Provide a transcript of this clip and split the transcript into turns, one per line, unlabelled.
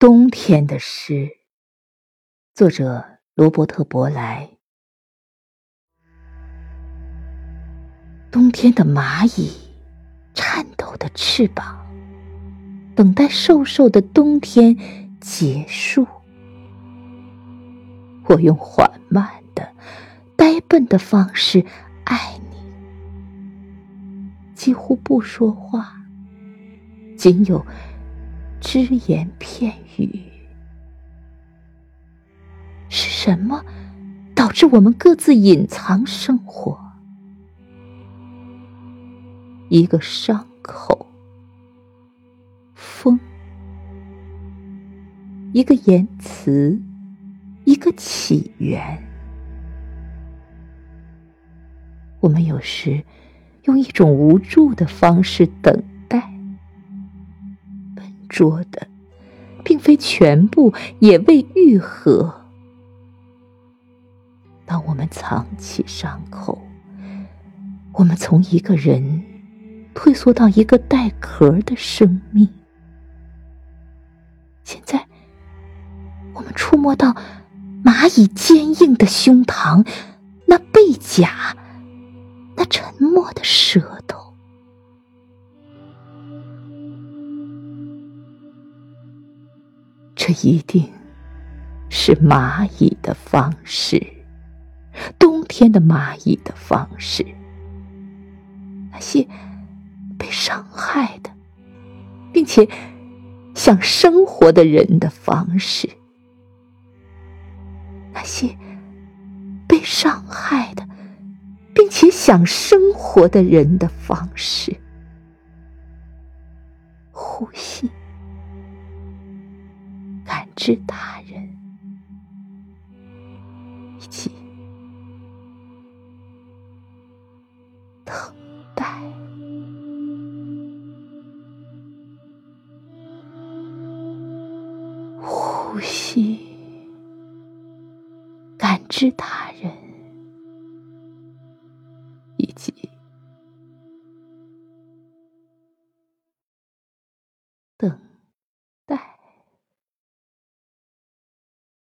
冬天的诗，作者罗伯特·伯莱。冬天的蚂蚁，颤抖的翅膀，等待瘦瘦的冬天结束。我用缓慢的、呆笨的方式爱你，几乎不说话，仅有。只言片语是什么导致我们各自隐藏生活？一个伤口，风，一个言辞，一个起源。我们有时用一种无助的方式等。说的，并非全部也未愈合。当我们藏起伤口，我们从一个人退缩到一个带壳的生命。现在，我们触摸到蚂蚁坚硬的胸膛，那背甲，那沉默的舌头这一定是蚂蚁的方式，冬天的蚂蚁的方式，那些被伤害的，并且想生活的人的方式，那些被伤害的，并且想生活的人的方式，呼吸。知他人。一起等待。呼吸感知他人以及等